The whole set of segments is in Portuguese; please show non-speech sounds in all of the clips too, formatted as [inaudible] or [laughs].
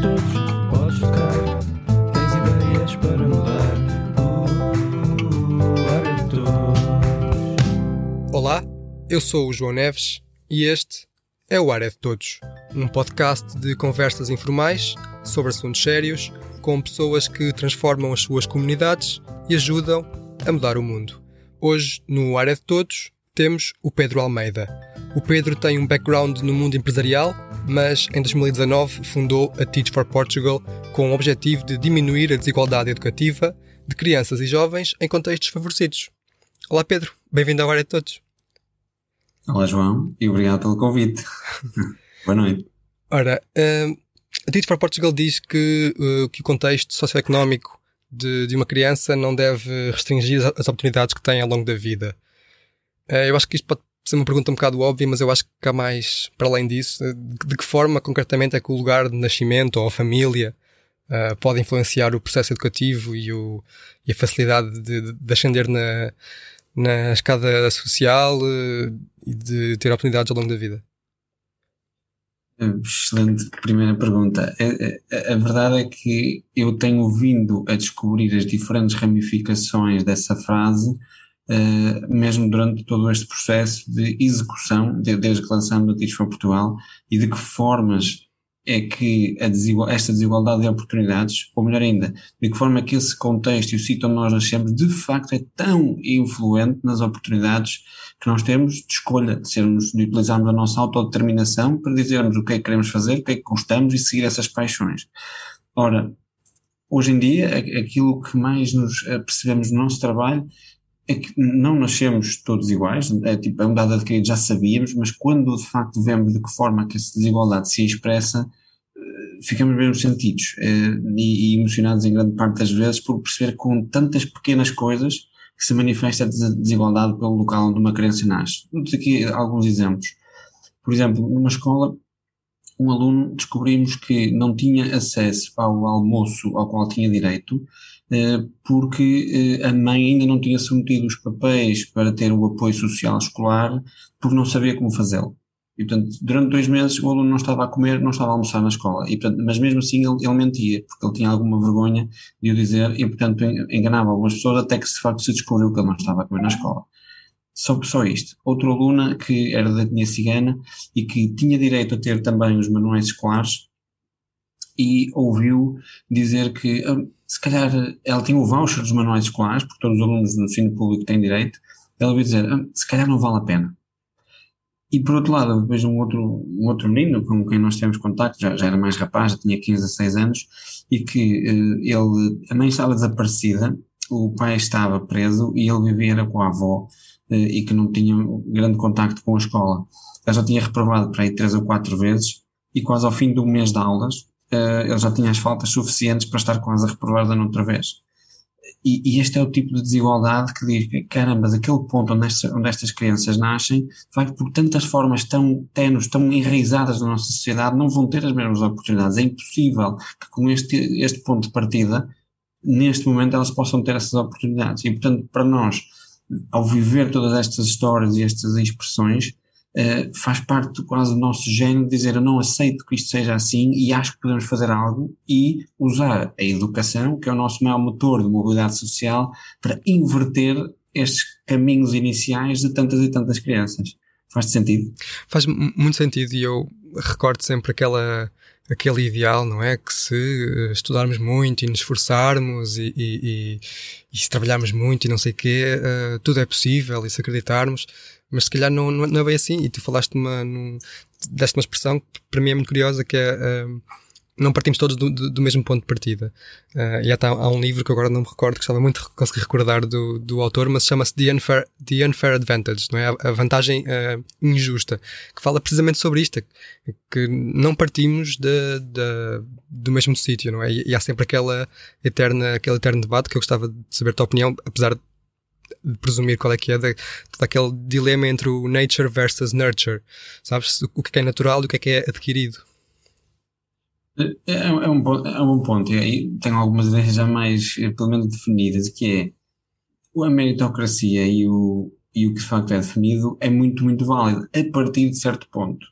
todos, podes tocar. Tens ideias para mudar. Todos. Olá, eu sou o João Neves e este é o Área de Todos, um podcast de conversas informais sobre assuntos sérios com pessoas que transformam as suas comunidades e ajudam a mudar o mundo. Hoje, no Área de Todos, temos o Pedro Almeida. O Pedro tem um background no mundo empresarial, mas em 2019 fundou a Teach for Portugal com o objetivo de diminuir a desigualdade educativa de crianças e jovens em contextos favorecidos. Olá Pedro, bem-vindo ao Área de Todos. Olá João e obrigado pelo convite. [laughs] Boa noite. Ora, uh, a Teach for Portugal diz que, uh, que o contexto socioeconómico de, de uma criança não deve restringir as oportunidades que tem ao longo da vida. Uh, eu acho que isto pode ser uma pergunta um bocado óbvia, mas eu acho que há mais para além disso. De, de que forma, concretamente, é que o lugar de nascimento ou a família uh, pode influenciar o processo educativo e, o, e a facilidade de, de ascender na, na escada social e de ter oportunidades ao longo da vida? Excelente primeira pergunta. A, a, a, verdade é que eu tenho vindo a descobrir as diferentes ramificações dessa frase, uh, mesmo durante todo este processo de execução, de, desde que lançamos a Teach for Portugal, e de que formas é que desigual, esta desigualdade de oportunidades, ou melhor ainda, de que forma é que esse contexto e o sítio onde nós nascemos de facto é tão influente nas oportunidades que nós temos de escolha, de, sermos, de utilizarmos a nossa autodeterminação para dizermos o que é que queremos fazer, o que é que gostamos e seguir essas paixões. Ora, hoje em dia, aquilo que mais nos percebemos no nosso trabalho é que não nascemos todos iguais, é tipo, é um dado adquirido, já sabíamos, mas quando de facto vemos de que forma que essa desigualdade se expressa, ficamos mesmo sentidos eh, e, e, emocionados em grande parte das vezes por perceber com tantas pequenas coisas que se manifesta a desigualdade pelo local onde uma criança nasce. Vou aqui alguns exemplos. Por exemplo, numa escola, um aluno descobrimos que não tinha acesso ao almoço ao qual tinha direito eh, porque eh, a mãe ainda não tinha submetido os papéis para ter o apoio social escolar porque não sabia como fazê-lo. E, portanto, durante dois meses o aluno não estava a comer, não estava a almoçar na escola. E, portanto, mas mesmo assim ele, ele mentia, porque ele tinha alguma vergonha de o dizer e, portanto, enganava algumas pessoas até que de facto se descobriu que ele não estava a comer na escola. Só, só isto. Outra aluna que era da etnia cigana e que tinha direito a ter também os manuais escolares e ouviu dizer que ah, se calhar ela tinha o voucher dos manuais escolares, porque todos os alunos do ensino público têm direito, ela ouviu dizer, ah, se calhar não vale a pena e por outro lado, depois um outro, um outro menino com quem nós temos contacto, já, já era mais rapaz, já tinha 15 a 6 anos, e que uh, ele, a mãe estava desaparecida, o pai estava preso e ele vivia com a avó uh, e que não tinha grande contacto com a escola. Ela já tinha reprovado para aí três ou quatro vezes e quase ao fim do mês de aulas uh, ele já tinha as faltas suficientes para estar quase da outra vez. E, e, este é o tipo de desigualdade que diz que, caramba, daquele ponto onde, estas, onde estas crianças nascem, vai por tantas formas tão tenues, tão enraizadas na nossa sociedade, não vão ter as mesmas oportunidades. É impossível que com este, este ponto de partida, neste momento, elas possam ter essas oportunidades. E, portanto, para nós, ao viver todas estas histórias e estas expressões, Uh, faz parte quase do nosso género dizer eu não aceito que isto seja assim e acho que podemos fazer algo e usar a educação, que é o nosso maior motor de mobilidade social, para inverter estes caminhos iniciais de tantas e tantas crianças. Faz sentido? Faz muito sentido e eu recordo sempre aquela aquele ideal, não é? Que se eh, estudarmos muito e nos esforçarmos e, e, e, e se trabalharmos muito e não sei o quê, uh, tudo é possível e se acreditarmos mas se calhar não, não é bem assim. E tu falaste uma, num, deste uma expressão que para mim é muito curiosa, que é uh, não partimos todos do, do, do, mesmo ponto de partida. Uh, e até há, há, um livro que agora não me recordo, que estava muito conseguir recordar do, do autor, mas chama-se The Unfair, The Unfair Advantage, não é? A, a vantagem uh, injusta, que fala precisamente sobre isto, que não partimos de, de, do mesmo sítio, não é? E, e, há sempre aquela eterna, aquele eterno debate que eu gostava de saber a tua opinião, apesar de de presumir qual é que é, de, todo aquele dilema entre o nature versus nurture. Sabes? O que é natural e o que é que é adquirido. É, é, é um, é um bom ponto. E tenho algumas ideias já mais, eh, pelo menos, definidas, que é a meritocracia e o, e o que de facto é definido é muito, muito válido, a partir de certo ponto.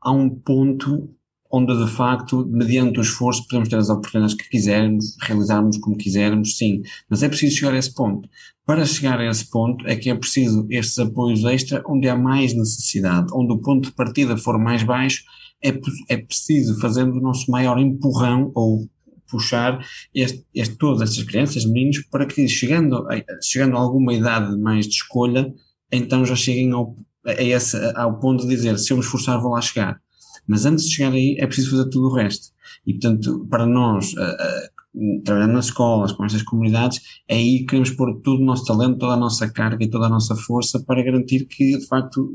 Há um ponto onde de facto, mediante o esforço, podemos ter as oportunidades que quisermos, realizarmos como quisermos, sim, mas é preciso chegar a esse ponto. Para chegar a esse ponto é que é preciso estes apoios extra onde há mais necessidade, onde o ponto de partida for mais baixo, é, é preciso fazer o nosso maior empurrão ou puxar este, este, todas estas crianças, meninos, para que chegando, chegando a alguma idade mais de escolha, então já cheguem ao, a esse, ao ponto de dizer, se eu me esforçar vou lá chegar. Mas antes de chegar aí é preciso fazer tudo o resto. E portanto, para nós, uh, uh, trabalhando nas escolas, com estas comunidades, é aí que queremos pôr todo o nosso talento, toda a nossa carga e toda a nossa força para garantir que, de facto,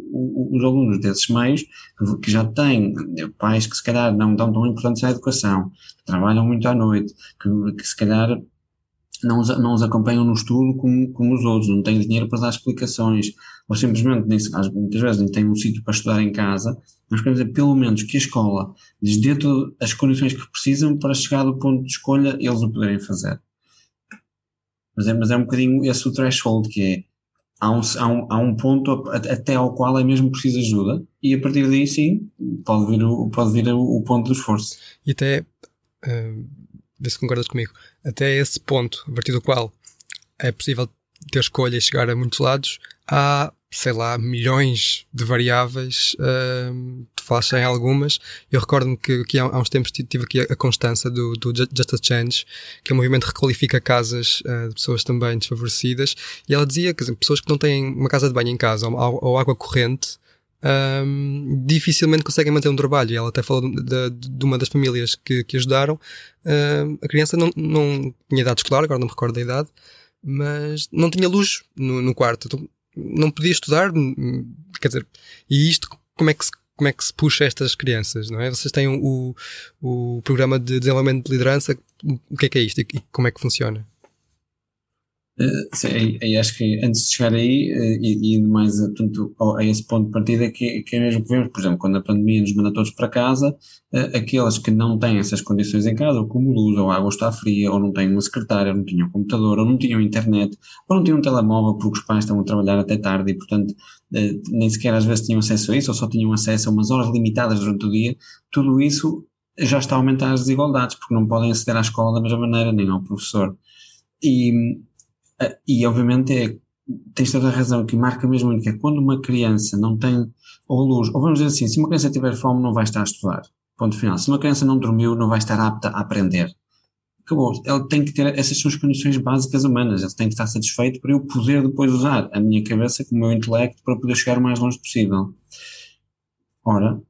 os alunos desses meios, que, já têm pais que se calhar não dão tão importantes à educação, que trabalham muito à noite, que, que se calhar não os, não os acompanham no estudo como, como os outros, não têm dinheiro para dar explicações, ou simplesmente nem, muitas vezes nem têm um sítio para estudar em casa, nós queremos é pelo menos que a escola lhes dê as condições que precisam para chegar do ponto de escolha eles o poderem fazer. Mas é, mas é um bocadinho esse o threshold que é há um, há um, há um ponto até ao qual é mesmo preciso ajuda e a partir daí sim pode vir o, pode vir o, o ponto do esforço. E até uh, vê se concordas comigo, até esse ponto, a partir do qual é possível ter escolha e chegar a muitos lados, há, sei lá, milhões de variáveis, uh, tu falaste em algumas, eu recordo-me que, há, uns tempos tive aqui a, Constança do, do Just a Change, que é um movimento que requalifica casas uh, de pessoas também desfavorecidas, e ela dizia que pessoas que não têm uma casa de banho em casa ou, ou água corrente, um, dificilmente conseguem manter um trabalho. Ela até falou de, de uma das famílias que, que ajudaram. Uh, a criança não, não tinha idade escolar, agora não me recordo da idade, mas não tinha luz no, no quarto. Então, não podia estudar. Quer dizer, e isto, como é que se como é que se puxa estas crianças, não é? Vocês têm o, o programa de desenvolvimento de liderança, o que é que é isto e como é que funciona? E, acho que antes de chegar aí, uh, e, indo mais a, portanto, a esse ponto de partida, que, que é mesmo que vemos, por exemplo, quando a pandemia nos manda todos para casa, aqueles que não têm essas condições em casa, ou como luz, ou a água está fria, ou não têm uma secretária, ou não tinham computador, ou não tinham internet, ou não tinham um telemóvel porque os pais estão a trabalhar até tarde e, portanto, nem sequer às vezes tinham acesso a isso, ou só tinham acesso a umas horas limitadas durante o dia, tudo isso já está a aumentar as desigualdades, porque não podem aceder à escola da mesma maneira, nem ao professor. E, e obviamente é, tens toda a razão, que marca mesmo que é quando uma criança não tem ou luz, ou vamos dizer assim, se uma criança tiver fome não vai estar a estudar, ponto final. Se uma criança não dormiu não vai estar apta a aprender. Acabou. Ele tem que ter, essas são as condições básicas humanas, ele tem que estar satisfeito para eu poder depois usar a minha cabeça com o meu intelecto para poder chegar o mais longe possível. Ora,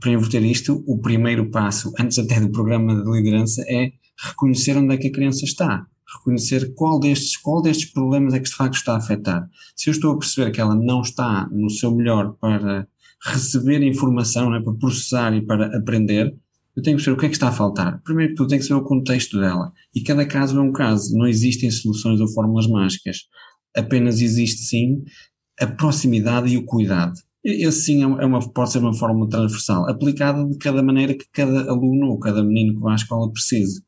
para inverter isto, o primeiro passo, antes até do programa de liderança, é reconhecer onde é que a criança está reconhecer qual destes, qual destes problemas é que de facto está a afetar. Se eu estou a perceber que ela não está no seu melhor para receber informação, né, para processar e para aprender, eu tenho que perceber o que é que está a faltar. Primeiro que tudo, que saber o contexto dela. E cada caso é um caso. Não existem soluções ou fórmulas mágicas. Apenas existe, sim, a proximidade e o cuidado. Esse sim é uma, pode ser uma fórmula transversal, aplicada de cada maneira que cada aluno ou cada menino que vai à escola precise.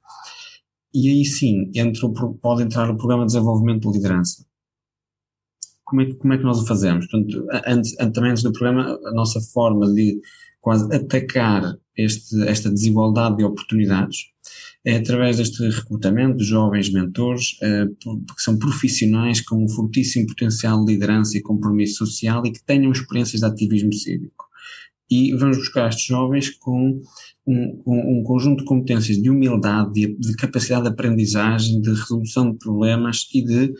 E aí sim entra, pode entrar o programa de desenvolvimento de liderança. Como é que, como é que nós o fazemos? Portanto, antes, também antes do programa, a nossa forma de quase atacar este, esta desigualdade de oportunidades é através deste recrutamento de jovens mentores, eh, que são profissionais com um fortíssimo potencial de liderança e compromisso social e que tenham experiências de ativismo cívico. E vamos buscar estes jovens com um, um, conjunto de competências de humildade, de, de, capacidade de aprendizagem, de resolução de problemas e de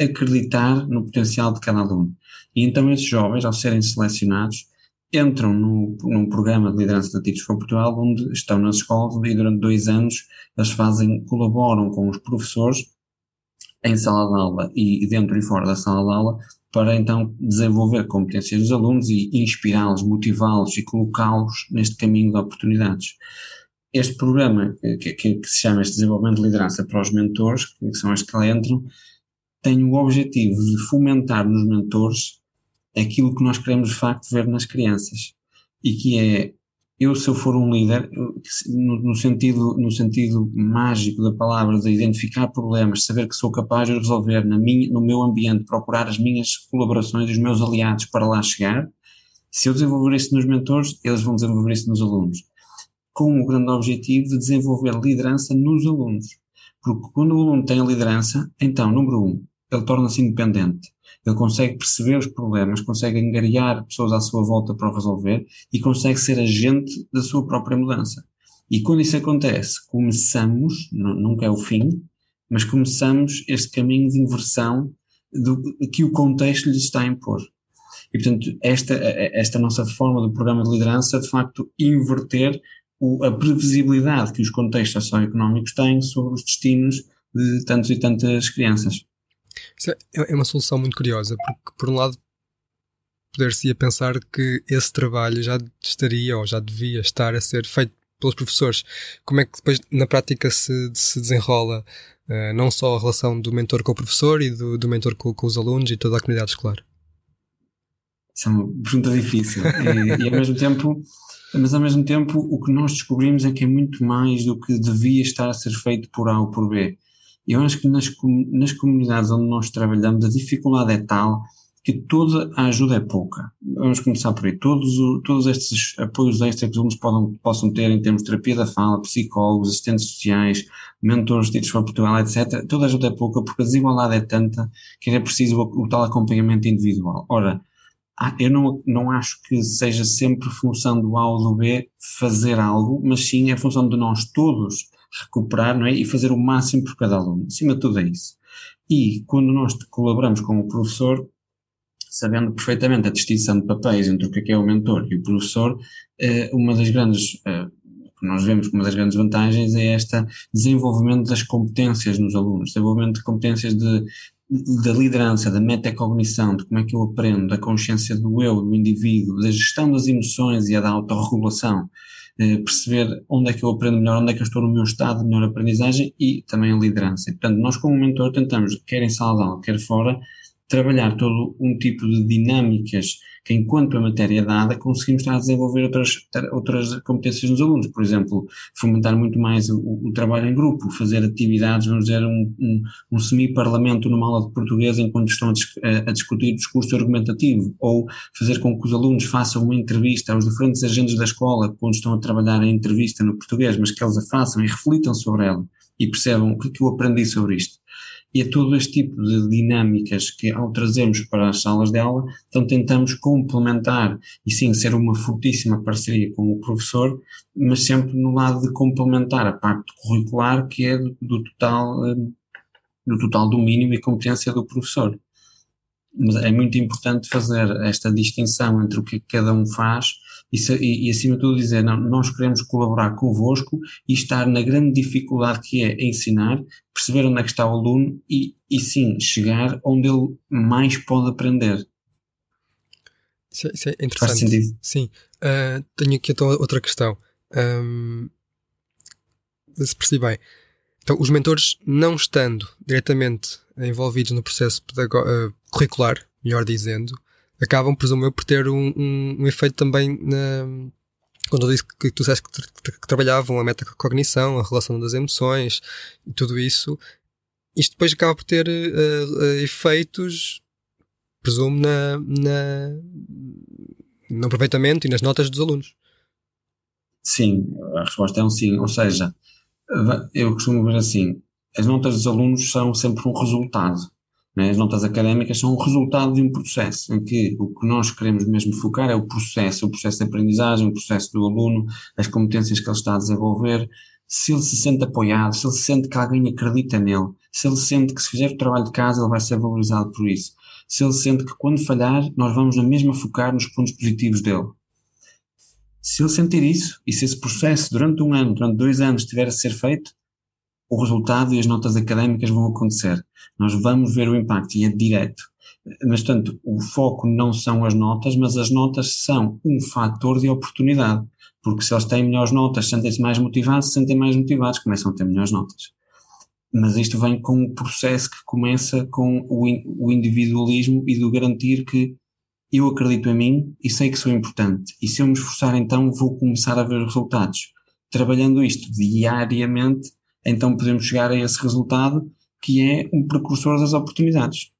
acreditar no potencial de cada aluno. E então esses jovens, ao serem selecionados, entram no, num programa de liderança de Ativos for Portugal, onde estão nas escolas e durante dois anos eles fazem, colaboram com os professores em sala de aula e dentro e fora da sala de aula para então desenvolver competências dos alunos e inspirá-los, motivá-los e colocá-los neste caminho de oportunidades. Este programa, que, que, que, se chama este desenvolvimento de liderança para os mentores, que são as que lá entram, tem o objetivo de fomentar nos mentores aquilo que nós queremos de facto ver nas crianças e que é eu se eu for um líder, no, no, sentido, no sentido mágico da palavra, de identificar problemas, saber que sou capaz de resolver na minha, no meu ambiente, procurar as minhas colaborações, os meus aliados para lá chegar, se eu desenvolver isso nos mentores, eles vão desenvolver isso nos alunos. com o grande objetivo de desenvolver liderança nos alunos. Porque quando o aluno tem a liderança, então, número um, ele torna-se independente. Ele consegue perceber os problemas, consegue angariar pessoas à sua volta para resolver e consegue ser agente da sua própria mudança. E quando isso acontece, começamos, nunca é o fim, mas começamos este caminho de inversão do, que o contexto lhes está a impor. E, portanto, esta, esta nossa forma do programa de liderança, de facto, inverter o, a previsibilidade que os contextos socioeconómicos têm sobre os destinos de tantos e tantas crianças. É, é uma solução muito curiosa, porque, por um lado, poder-se-ia pensar que esse trabalho já estaria ou já devia estar a ser feito pelos professores. Como é que depois, na prática, se, se desenrola uh, não só a relação do mentor com o professor e do, do mentor com, com os alunos e toda a comunidade escolar? Isso é uma pergunta difícil. [laughs] e, e ao mesmo tempo, mas ao mesmo tempo, o que nós descobrimos é que é muito mais do que devia estar a ser feito por A ou por B. Eu acho que nas, nas comunidades onde nós trabalhamos, a dificuldade é tal que toda a ajuda é pouca. Vamos começar por aí. Todos, todos estes apoios extras que os alunos possam ter em termos de terapia da fala, psicólogos, assistentes sociais, mentores tidos para Portugal, etc., toda a ajuda é pouca porque a desigualdade é tanta que é preciso o, o tal acompanhamento individual. Ora, eu não, não acho que seja sempre função do A ou do B fazer algo, mas sim é função de nós todos recuperar não é? e fazer o máximo por cada aluno. Acima de tudo é isso. E quando nós colaboramos com o professor, sabendo perfeitamente a distinção de papéis entre o que é, é o mentor e o professor, eh, uma das grandes, eh, nós vemos que uma das grandes vantagens é este desenvolvimento das competências nos alunos, desenvolvimento de competências de, da liderança, da metacognição, de como é que eu aprendo, da consciência do eu, do indivíduo, da gestão das emoções e da autorregulação, eh, perceber onde é que eu aprendo melhor, onde é que eu estou no meu estado de melhor aprendizagem e também a liderança. E, portanto, nós como mentor tentamos, quer em sala quer fora, trabalhar todo um tipo de dinâmicas que, enquanto a matéria é dada, conseguimos estar a desenvolver outras, outras competências nos alunos. Por exemplo, fomentar muito mais o, o trabalho em grupo, fazer atividades, vamos dizer, um, um, um semi-parlamento numa aula de português enquanto estão a, a, discutir discurso argumentativo, ou fazer com que os alunos façam uma entrevista aos diferentes agentes da escola quando estão a trabalhar a entrevista no português, mas que eles a façam e reflitam sobre ela e percebam o que, é que eu aprendi sobre isto e é todo este tipo de dinâmicas que, ao trazermos para as salas de aula, então tentamos complementar e sim ser uma fortíssima parceria com o professor, mas sempre no lado de complementar a parte curricular que é do, do total, eh, do total domínio e competência do professor. Mas é muito importante fazer esta distinção entre o que cada um faz e, e, e, acima de tudo dizer, não, nós queremos colaborar convosco e estar na grande dificuldade que é ensinar, perceber onde é que está o aluno e, e sim, chegar onde ele mais pode aprender. Isso é, isso é interessante. Faz sentido? Sim. Uh, tenho aqui então outra questão. Um, se percebi bem. Então, os mentores não estando diretamente envolvidos no processo uh, curricular, melhor dizendo, acabam, presumo eu, por ter um, um, um efeito também na, quando eu disse que tu disseste que, que, trabalhavam a metacognição, a relação das emoções e tudo isso, isto depois acaba por ter uh, uh, efeitos, presumo, na, na, no aproveitamento e nas notas dos alunos. Sim, a resposta é um sim. Ou seja, eu costumo ver assim: as notas dos alunos são sempre um resultado. Né? As notas académicas são o resultado de um processo em que o que nós queremos mesmo focar é o processo, o processo de aprendizagem, o processo do aluno, as competências que ele está a desenvolver, se ele se sente apoiado, se ele se sente que alguém acredita nele, se ele sente que se fizer o trabalho de casa ele vai ser valorizado por isso, se ele sente que quando falhar nós vamos na mesma focar nos pontos positivos dele. Se ele sentir isso, e se esse processo durante um ano, durante dois anos estiver a ser feito, o resultado e as notas académicas vão acontecer. Nós vamos ver o impacto e é direto. Mas, portanto, o foco não são as notas, mas as notas são um fator de oportunidade. Porque se eles têm melhores notas, sentem-se mais motivados, se sentem mais motivados, começam a ter melhores notas. Mas isto vem com o processo que começa com o, o individualismo e do garantir que eu acredito em mim e sei que sou importante. E se eu me esforçar, então vou começar a ver resultados. Trabalhando isto diariamente, então podemos chegar a esse resultado que é um precursor das oportunidades.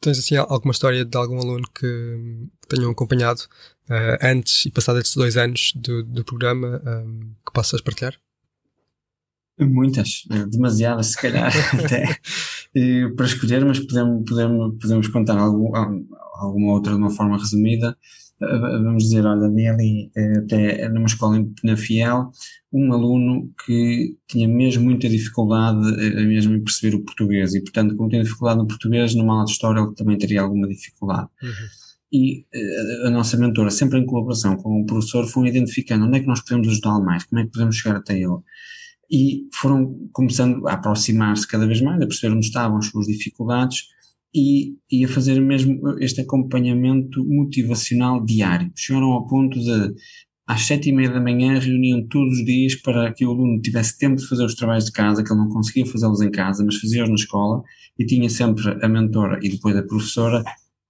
tens assim alguma história de algum aluno que, tenham acompanhado uh, antes e passado estes dois anos do, do programa um, que possas partilhar? Muitas, demasiadas se calhar [laughs] até para escolher, mas podemos, podemos, podemos contar algum, alguma outra de uma forma resumida. Vamos dizer, olha, ali até numa escola na Fiel, um aluno que tinha mesmo muita dificuldade mesmo em perceber o português e, portanto, como tem dificuldade no português, numa aula de história ele também teria alguma dificuldade. Uhum. E a nossa mentora, sempre em colaboração com o professor, foi identificando onde é que nós podemos ajudá-lo mais, como é que podemos chegar até ele e foram começando a aproximar-se cada vez mais, a perceber onde estavam as suas dificuldades e, e a fazer mesmo este acompanhamento motivacional diário. Chegaram ao ponto de, às sete e meia da manhã, reuniam todos os dias para que o aluno tivesse tempo de fazer os trabalhos de casa, que ele não conseguia fazê-los em casa, mas fazia-os na escola, e tinha sempre a mentora e depois a professora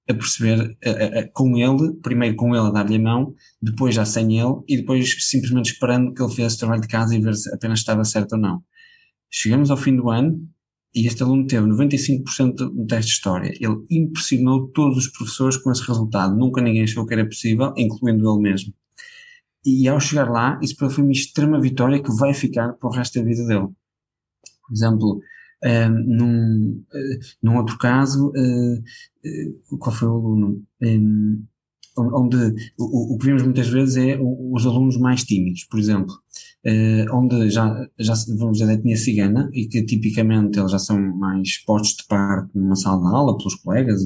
a perceber a, a, com ele, primeiro com ele a dar-lhe a mão, depois já sem ele e depois simplesmente esperando que ele fizesse o trabalho de casa e ver se apenas estava certo ou não. Chegamos ao fim do ano e este aluno teve 95% no teste de história. Ele impressionou todos os professores com esse resultado. Nunca ninguém achou que era possível, incluindo ele mesmo. E ao chegar lá, isso foi uma extrema vitória que vai ficar para o resto da vida dele. Por exemplo, num, uh, num outro caso, uh, qual foi o aluno? Um, onde o, o, que vemos muitas vezes é os alunos mais tímidos, por exemplo, onde já, já vamos dizer, a etnia cigana e que tipicamente eles já são mais postos de parte numa sala de aula pelos colegas,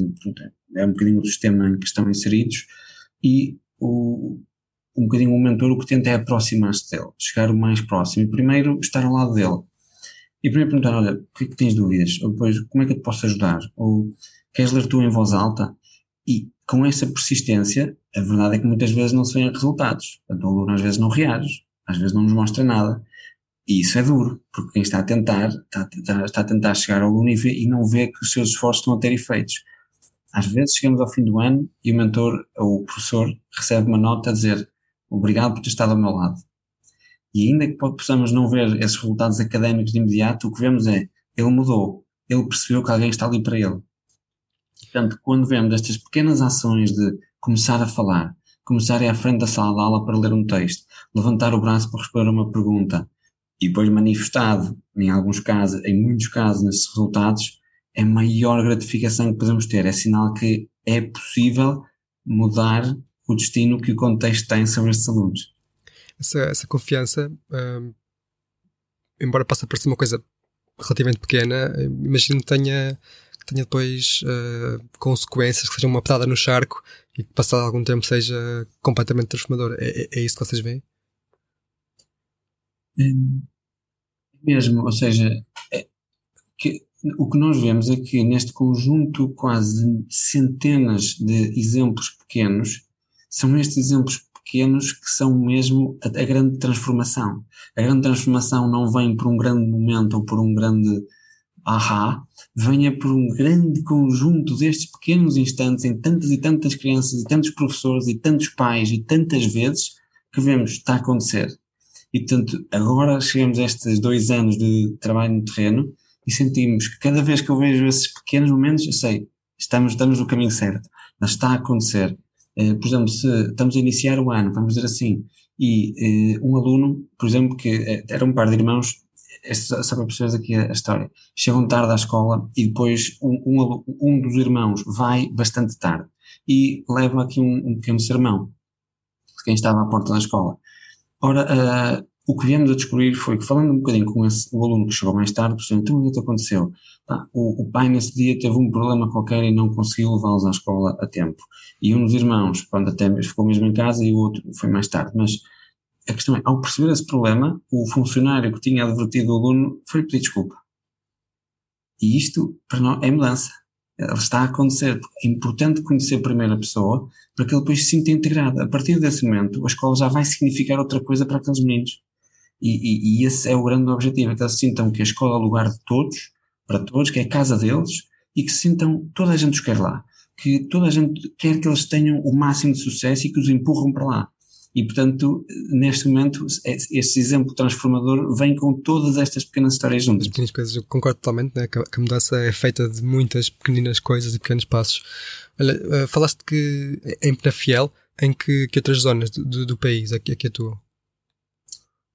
é um bocadinho o sistema em que estão inseridos e o, um bocadinho o mentor o que tenta é aproximar-se dele, chegar o mais próximo e primeiro estar ao lado dele e primeiro perguntar, olha, o que é que tens dúvidas? Ou depois, como é que eu te posso ajudar? Ou queres ler tu em voz alta? E com essa persistência, a verdade é que muitas vezes não se vêem resultados. Portanto, o aluno às vezes não reage, às vezes não nos mostra nada. E isso é duro, porque quem está a tentar, está, está, está a tentar chegar ao aluno e, vê, e não vê que os seus esforços estão a ter efeitos. Às vezes chegamos ao fim do ano e o mentor ou o professor recebe uma nota a dizer obrigado por ter estado ao meu lado. E ainda que possamos não ver esses resultados académicos de imediato, o que vemos é, ele mudou, ele percebeu que alguém está ali para ele. Portanto, quando vemos estas pequenas ações de começar a falar, começar a ir à frente da sala de aula para ler um texto, levantar o braço para responder uma pergunta, e depois manifestado, em alguns casos, em muitos casos, nesses resultados, é a maior gratificação que podemos ter. É sinal que é possível mudar o destino que o contexto tem sobre estes alunos essa, essa confiança, um, embora possa parecer uma coisa relativamente pequena, imagino que tenha, tenha depois uh, consequências, que seja uma petada no charco e que passado algum tempo seja completamente transformador. É, é, é isso que vocês veem? É mesmo, ou seja, é, que, o que nós vemos é que neste conjunto quase centenas de exemplos pequenos, são estes exemplos pequenos que são mesmo a, a, grande transformação. A grande transformação não vem por um grande momento ou por um grande ahá, venha por um grande conjunto destes pequenos instantes em tantas e tantas crianças e tantos professores e tantos pais e tantas vezes que vemos está a acontecer. E portanto, agora chegamos a estes dois anos de trabalho no terreno e sentimos que cada vez que eu vejo esses pequenos momentos, eu sei, estamos, estamos no caminho certo, mas está a acontecer. Eh, por exemplo, se estamos a iniciar o ano, vamos dizer assim, e uh, um aluno, por exemplo, que eh, era um par de irmãos, só para perceberes aqui a, história, chegam tarde à escola e depois um, um, um, dos irmãos vai bastante tarde e leva aqui um, um pequeno sermão de quem estava à porta da escola. Ora, uh, o que viemos a descobrir foi que, falando um bocadinho com esse, o aluno que chegou mais tarde, percebeu, então o que aconteceu? o, o, pai nesse dia teve um problema qualquer e não conseguiu levá-los à escola a tempo. E um dos irmãos, quando até ficou mesmo em casa e o outro foi mais tarde. Mas a questão é, ao perceber esse problema, o funcionário que tinha advertido o aluno foi pedir desculpa. E isto, para nós, é mudança. Ela está a acontecer. É importante conhecer a pessoa para que ele depois se sinta integrado. A partir desse momento, a escola já vai significar outra coisa para aqueles meninos. E, e, e, esse é o grande objetivo, é que eles sintam que a escola é o lugar de todos, para todos, que é a casa deles, e que sintam, toda a gente os quer lá, que toda a gente quer que eles tenham o máximo de sucesso e que os empurram para lá. E, portanto, neste momento, este exemplo transformador vem com todas estas pequenas histórias juntas. As pequenas coisas, eu concordo totalmente, né? que a mudança é feita de muitas pequeninas coisas e pequenos passos. Olha, uh, falaste que em Penafiel, em que, que outras zonas do, do, país aqui, aqui atuam?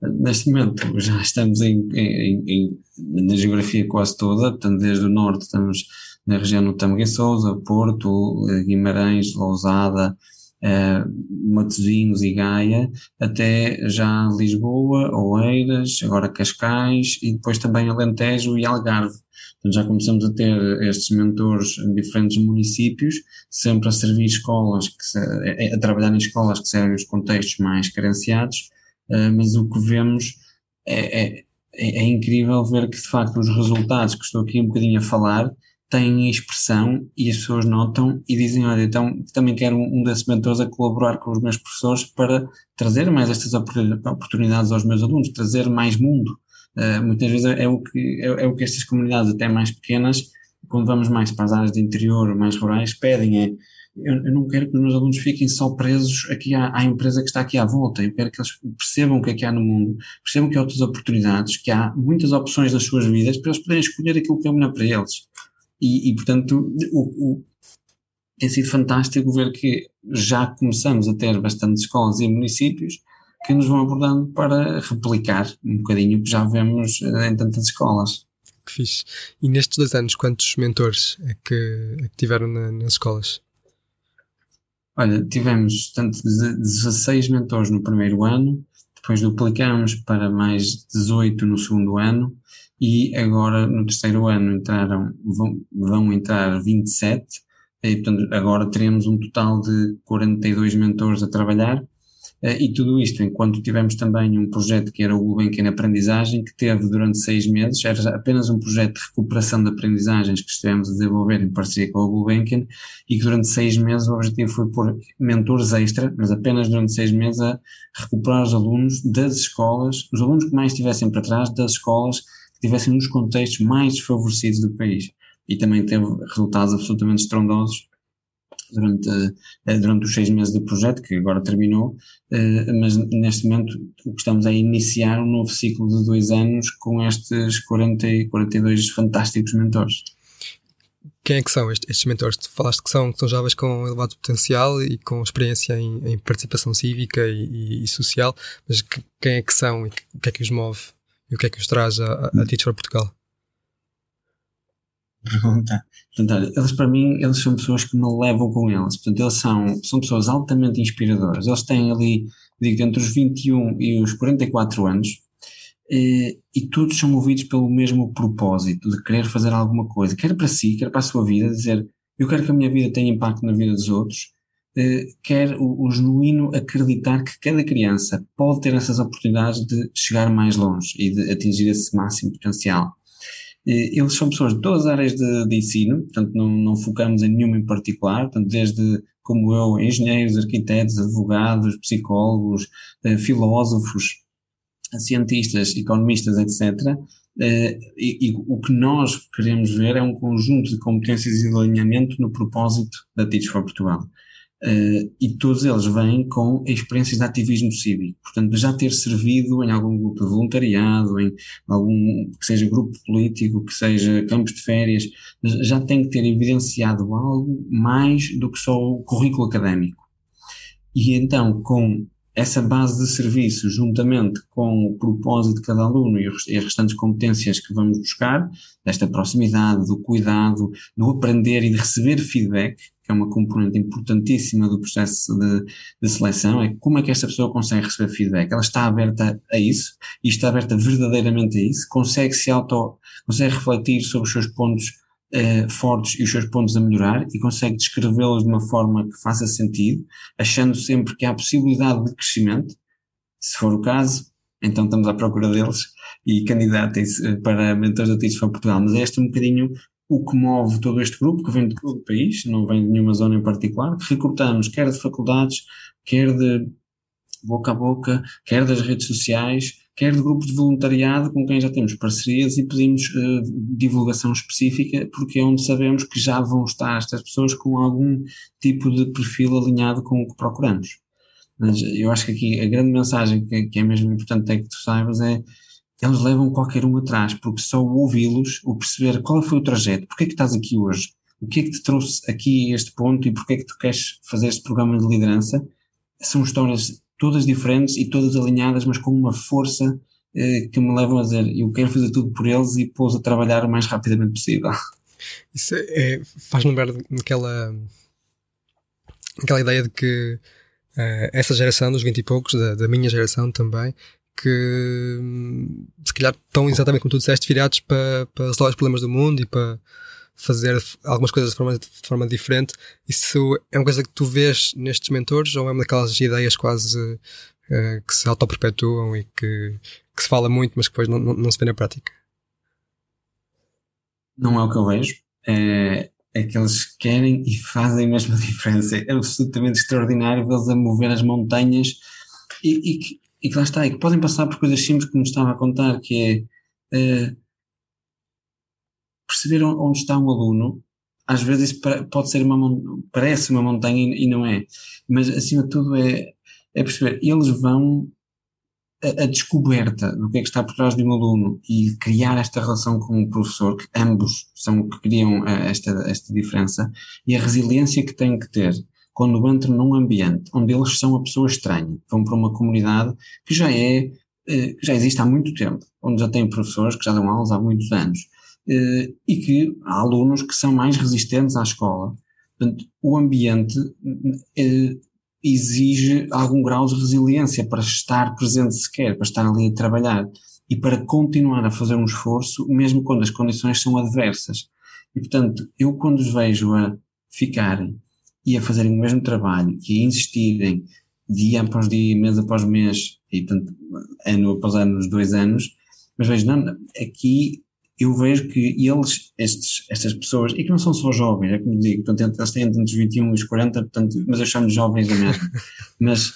Neste momento já estamos em, em, em, na geografia quase toda, portanto, desde o norte estamos na região do Tâmega Souza, Porto, eh, Guimarães, Lousada, uh, Matosinhos e Gaia, até já Lisboa, Oeiras, agora Cascais e depois também Alentejo e Algarve. Então já começamos a ter estes mentores em diferentes municípios, sempre a servir escolas, se, a, a trabalhar em escolas que servem os contextos mais carenciados, uh, mas o que vemos é, é, é, incrível ver que de facto os resultados que estou aqui um bocadinho a falar têm expressão e as pessoas notam e dizem, olha, então também quero um desses mentores a colaborar com os meus professores para trazer mais estas oportunidades aos meus alunos, trazer mais mundo. Uh, muitas vezes é o, que, é, é, o que estas comunidades até mais pequenas, quando vamos mais para as áreas de interior, mais rurais, pedem é, eu, eu não quero que os meus alunos fiquem só presos aqui à, à, empresa que está aqui à volta, eu quero que eles percebam o que é que há no mundo, percebam que há outras oportunidades, que há muitas opções nas suas vidas para eles poderem escolher aquilo que é melhor para eles. E, e portanto, o, o, tem sido fantástico ver que já começamos a ter bastantes escolas e municípios que nos vão abordando para replicar um bocadinho o que já vemos eh, em tantas escolas. Que fixe. E nestes dois anos, quantos mentores é que, é que tiveram na, nas escolas? Olha, tivemos tanto 16 mentores no primeiro ano, depois duplicamos para mais 18 no segundo ano e agora no terceiro ano entraram, vão, vão entrar 27, e portanto agora teremos um total de 42 mentores a trabalhar, eh, e tudo isto enquanto tivemos também um projeto que era o Gulbenkian Aprendizagem, que teve durante seis meses, era apenas um projeto de recuperação de aprendizagens que estivemos a desenvolver em parceria com a Gulbenkian, e que durante seis meses o objetivo foi pôr mentores extra, mas apenas durante seis meses a recuperar os alunos das escolas, os alunos que mais estivessem para trás das escolas que estivessem nos contextos mais desfavorecidos do país. E também teve resultados absolutamente estrondosos durante, eh, durante os seis meses de projeto, que agora terminou, eh, mas neste momento o que estamos a iniciar um novo ciclo de dois anos com estes 40 e 42 fantásticos mentores. Quem é que são estes, mentores? Tu falaste que são, que são jovens com elevado potencial e com experiência em, em participação cívica e, e, e, social, mas que, quem é que são e o que é que os move? O que é que os traz a, a for Portugal? Pergunta. Portanto, eles para mim, eles são pessoas que me levam com eles. Portanto, eles são, são pessoas altamente inspiradoras. Eles têm ali, digo, entre os 21 e os 44 anos eh, e todos são movidos pelo mesmo propósito de querer fazer alguma coisa, quer para si, quer para a sua vida, dizer eu quero que a minha vida tenha impacto na vida dos outros quer o, o, genuíno acreditar que cada criança pode ter essas oportunidades de chegar mais longe e de atingir esse máximo potencial. Eh, eles são pessoas de todas as áreas de, de ensino, portanto não, não focamos em nenhuma em particular, portanto desde como eu, engenheiros, arquitetos, advogados, psicólogos, eh, filósofos, cientistas, economistas, etc. e, e, o que nós queremos ver é um conjunto de competências e de alinhamento no propósito da Teach for Portugal. Uh, e todos eles vêm com experiências de ativismo cívico, portanto, já ter servido em algum grupo de voluntariado, em algum que seja grupo político, que seja campos de férias, já tem que ter evidenciado algo mais do que só o currículo académico. E então, com essa base de serviço, juntamente com o propósito de cada aluno e as restantes competências que vamos buscar, desta proximidade, do cuidado, do aprender e de receber feedback, que é uma componente importantíssima do processo de, de, seleção, é como é que esta pessoa consegue receber feedback. Ela está aberta a isso e está aberta verdadeiramente a isso, consegue se auto, consegue refletir sobre os seus pontos uh, fortes e os seus pontos a melhorar e consegue descrevê-los de uma forma que faça sentido, achando sempre que há possibilidade de crescimento. Se for o caso, então estamos à procura deles e candidatem-se eh, para mentores da for Portugal. Mas é este um bocadinho o que move todo este grupo, que vem de todo o país, não vem de nenhuma zona em particular, que recrutamos quer de faculdades, quer de boca a boca, quer das redes sociais, quer de grupos de voluntariado com quem já temos parcerias e pedimos uh, divulgação específica, porque é onde sabemos que já vão estar estas pessoas com algum tipo de perfil alinhado com o que procuramos. Mas eu acho que aqui a grande mensagem que, que é mesmo importante é que tu saibas é eles levam qualquer um atrás, porque só ouvi-los, o perceber qual foi o trajeto, porque é que estás aqui hoje, o que é que te trouxe aqui a este ponto e porque é que tu queres fazer este programa de liderança, são histórias todas diferentes e todas alinhadas, mas com uma força eh, que me levam a dizer eu quero fazer tudo por eles e pôs a trabalhar o mais rapidamente possível. Isso é, faz lembrar daquela aquela ideia de que uh, essa geração dos 20 e poucos, da, da, minha geração também, que se calhar estão exatamente como tu disseste, virados para, para resolver os problemas do mundo e para fazer algumas coisas de forma, de forma diferente. Isso é uma coisa que tu vês nestes mentores ou é uma daquelas ideias quase uh, que se auto-perpetuam e que, que se fala muito, mas que depois não, não, não se vê na prática? Não é o que eu vejo. É, é que eles querem e fazem a mesma [laughs] diferença. É absolutamente extraordinário vê-los a mover as montanhas e, e, que, e que lá está, e que podem passar por coisas simples que me estava a contar, que é uh, perceber onde está um aluno. Às vezes pode ser uma parece uma montanha e não é, mas acima de tudo é, é perceber, eles vão a, a, descoberta do que é que está por trás de um aluno e criar esta relação com o professor, que ambos são que criam eh, esta, esta diferença, e a resiliência que têm que ter quando entram num ambiente onde eles são a pessoa estranha, vão para uma comunidade que já é, eh, que já existe há muito tempo, onde já têm professores que já dão aulas há muitos anos, e que há alunos que são mais resistentes à escola. Portanto, o ambiente exige algum grau de resiliência para estar presente sequer, para estar ali a trabalhar e para continuar a fazer um esforço, mesmo quando as condições ssão adversas. E portanto, eu quando os vejo a ficarem e a fazerem o mesmo trabalho e a insistirem dia após dia, mês após mês, e portanto, ano após ano, dois anos, mas vejo, não, aqui eu vejo que eles, estes, estas pessoas, e que não são só jovens, é como digo, portanto, eles têm entre os 21 e os 40, portanto, mas eu chamo de jovens da mesma. [laughs] mas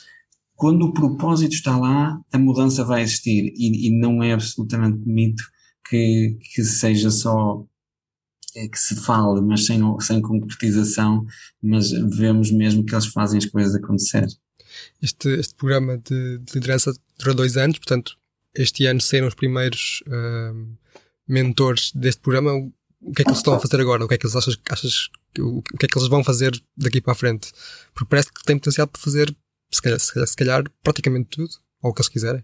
quando o propósito está lá, a mudança vai existir e, e não é absolutamente mito que, que seja só é que se fale, mas sem, sem concretização, mas vemos mesmo que eles fazem as coisas acontecer. Este, este programa de, de liderança dura dois anos, portanto, este ano serão os primeiros uh, mentores deste programa, o que é que eles estão a [laughs] fazer agora? O que é que eles achas, achas o que é que eles vão fazer daqui para a frente? Porque parece que tem potencial para fazer, se calhar, se calhar, se calhar praticamente tudo, ou o que eles quiserem.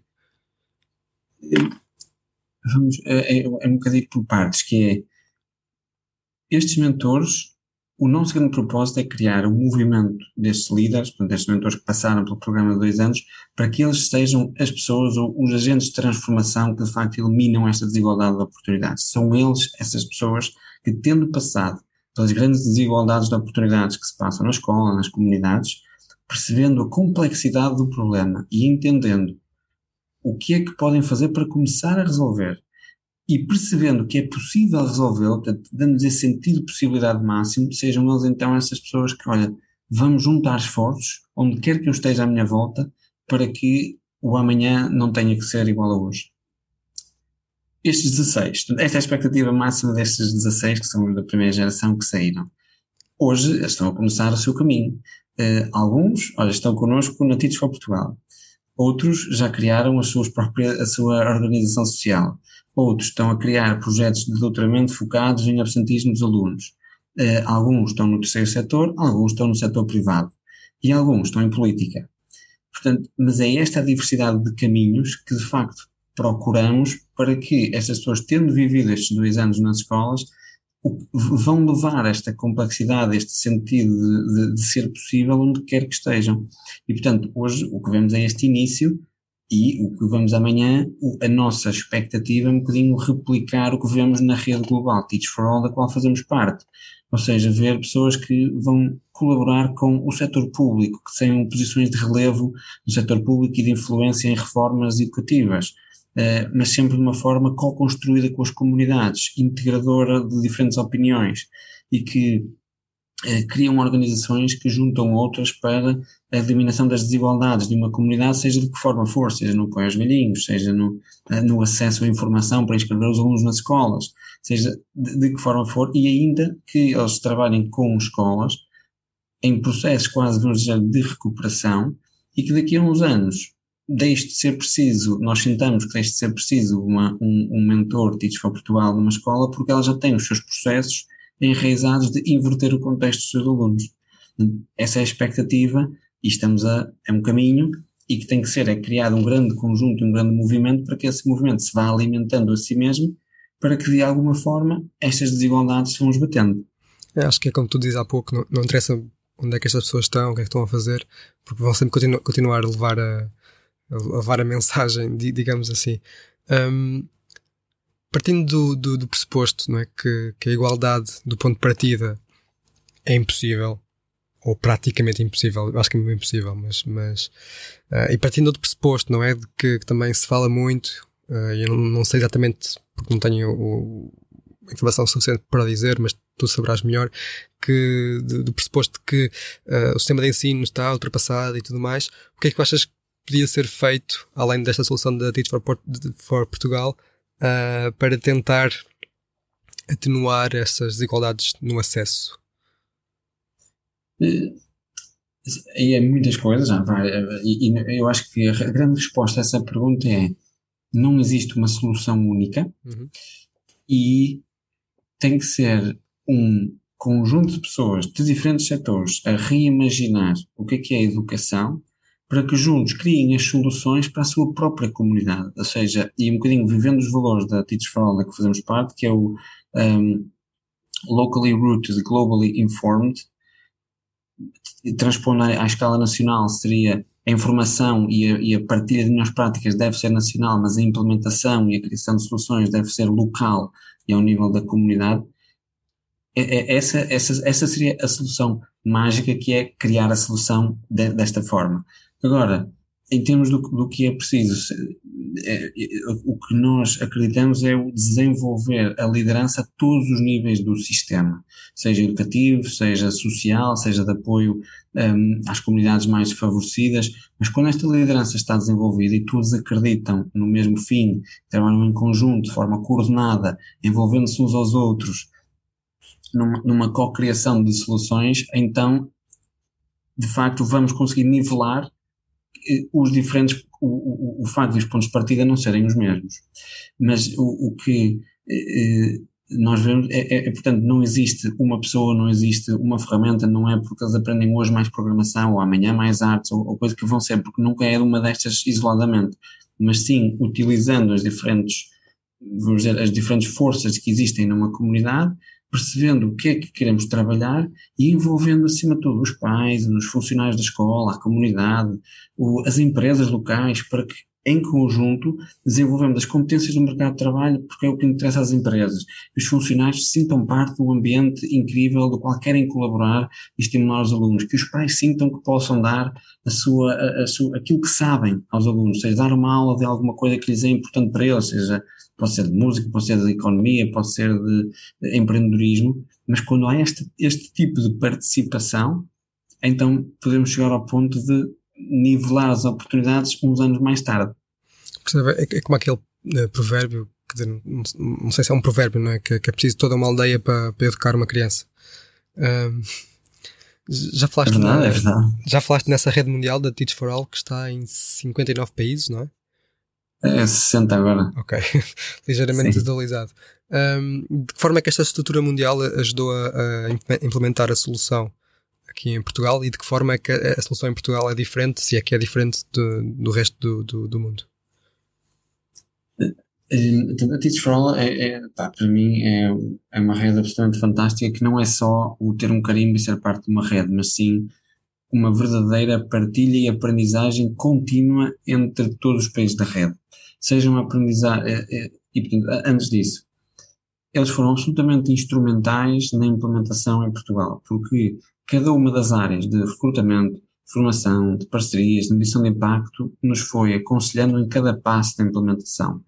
Vamos, é, é, é um bocadinho por partes, que é estes mentores o nosso grande propósito é criar um movimento destes líderes, destes mentores que passaram pelo programa de dois anos, para que eles sejam as pessoas ou os agentes de transformação que de facto eliminam esta desigualdade de oportunidades. São eles, essas pessoas, que tendo passado pelas grandes desigualdades de oportunidades que se passam na escola, nas comunidades, percebendo a complexidade do problema e entendendo o que é que podem fazer para começar a resolver e percebendo que é possível resolvê-lo, dando-lhes esse sentido de possibilidade máximo, sejam eles então essas pessoas que, olha, vamos juntar esforços, onde quer que eu esteja à minha volta, para que o amanhã não tenha que ser igual a hoje. Estes 16, esta é a expectativa máxima destes 16, que são os da primeira geração que saíram. Hoje estão a começar o seu caminho. Uh, alguns, olha, estão connosco na Teach for Portugal. Outros já criaram a, suas próprias, a sua organização social outros estão a criar projetos de doutoramento focados em absentismo dos alunos. Uh, alguns estão no terceiro setor, alguns estão no setor privado e alguns estão em política. Portanto, mas é esta a diversidade de caminhos que de facto procuramos para que estas pessoas, tendo vivido estes dois anos nas escolas, vão levar esta complexidade, este sentido de, de, de ser possível onde quer que estejam. E portanto, hoje o que vemos é este início e o que vamos amanhã, a nossa expectativa é um bocadinho replicar o que vemos na rede global Teach for All, da qual fazemos parte. Ou seja, ver pessoas que vão colaborar com o setor público, que tenham posições de relevo no setor público e de influência em reformas educativas, uh, mas sempre de uma forma co-construída com as comunidades, integradora de diferentes opiniões e que eh, criam organizações que juntam outras para a eliminação das desigualdades de uma comunidade, seja de que forma for, seja no apoio aos velhinhos, seja no, eh, no acesso à informação para inscrever os alunos nas escolas, seja de, de que forma for, e ainda que eles trabalhem com escolas em processos quase, vamos dizer, de recuperação e que daqui a uns anos deixe de ser preciso, nós sintamos que deixe de ser preciso uma, um, um mentor Teach for Portugal numa escola porque ela já tem os seus processos enraizados de inverter o contexto dos seus alunos. Essa é a expectativa e estamos a, é um caminho e que tem que ser é criado um grande conjunto, um grande movimento para que esse movimento se vá alimentando a si mesmo para que de alguma forma estas desigualdades se vão esbatendo. É, acho que é como tu dizes há pouco, não, não interessa onde é que estas pessoas estão, o que é que estão a fazer, porque vão sempre continu continuar a levar a, a levar a mensagem, digamos assim. Um, partindo do, do, do, pressuposto não é, que, que a igualdade do ponto de partida é impossível, ou praticamente impossível, acho que é impossível, mas, mas uh, e partindo do pressuposto, não é, de que, que também se fala muito, uh, eu não, não, sei exatamente, porque não tenho o, informação suficiente para dizer, mas tu saberás melhor, que do, do pressuposto que uh, o sistema de ensino está ultrapassado e tudo mais, o que é que achas que podia ser feito, além desta solução da Teach for, Port for Portugal, uh, para tentar atenuar essas desigualdades no acesso? Aí é muitas coisas, vai, e, e, eu acho que a grande resposta a essa pergunta é não existe uma solução única uhum. e tem que ser um conjunto de pessoas de diferentes setores a reimaginar o que é que é a educação para que juntos criem as soluções para a sua própria comunidade, ou seja, e um bocadinho vivendo os valores da Teach for All da que fazemos parte, que é o um, locally rooted, globally informed, transpondo à, escala nacional seria a informação e a, e a, partilha de melhores práticas deve ser nacional, mas a implementação e a criação de soluções deve ser local e ao nível da comunidade. É, é, essa, essa, essa seria a solução mágica que é criar a solução de, desta forma. Agora, em termos do, do que é preciso, é, é, o que nós acreditamos é o desenvolver a liderança a todos os níveis do sistema, seja educativo, seja social, seja de apoio um, às comunidades mais desfavorecidas, mas quando esta liderança está desenvolvida e todos acreditam no mesmo fim, trabalham em conjunto, de forma coordenada, envolvendo-se uns aos outros, numa, numa co-criação de soluções, então, de facto, vamos conseguir nivelar os diferentes, o, o, o facto dos pontos de partida não serem os mesmos. Mas o, o que eh, nós vemos é, é, é, portanto, não existe uma pessoa, não existe uma ferramenta, não é porque eles aprendem hoje mais programação ou amanhã mais artes ou, ou coisas que vão ser, porque nunca é uma destas isoladamente, mas sim utilizando as diferentes, vamos dizer, as diferentes forças que existem numa comunidade percebendo o que é que queremos trabalhar e envolvendo, acima de tudo, os pais, os funcionários da escola, a comunidade, o, as empresas locais, para que, em conjunto, desenvolvemos as competências do mercado de trabalho, porque é o que interessa às empresas. Que os funcionários sintam parte do ambiente incrível do qual querem colaborar e estimular os alunos. Que os pais sintam que possam dar a sua, a, a sua, aquilo que sabem aos alunos, seja dar uma aula de alguma coisa que lhes é importante para eles, seja pode ser de música, pode ser de economia, pode ser de, de empreendedorismo, mas quando há este, este tipo de participação, então podemos chegar ao ponto de nivelar as oportunidades uns anos mais tarde. É, é como aquele uh, provérbio, dizer, não, sei se é um provérbio, não é? Que, que é preciso toda uma aldeia para, para educar uma criança. Uh, já falaste, é verdade, na, é verdade. já falaste nessa rede mundial da Teach for All que está em 59 países, não é? É 60 agora. Ok, [laughs] ligeiramente desatualizado. Um, de que forma é que esta estrutura mundial ajudou a, a, implementar a solução aqui em Portugal e de que forma é que a, solução em Portugal é diferente, se é que é diferente do, do resto do, do, do mundo? A Teach for All é, é pá, para mim é, é uma rede absolutamente fantástica que não é só o ter um carimbo e ser parte de uma rede, mas sim uma verdadeira partilha e aprendizagem contínua entre todos os países da rede seja uma aprendizagem. É, é, e, antes disso, eles foram absolutamente instrumentais na implementação em Portugal, porque cada uma das áreas de recrutamento, formação, de parcerias, de medição de impacto, nos foi aconselhando em cada passo da implementação.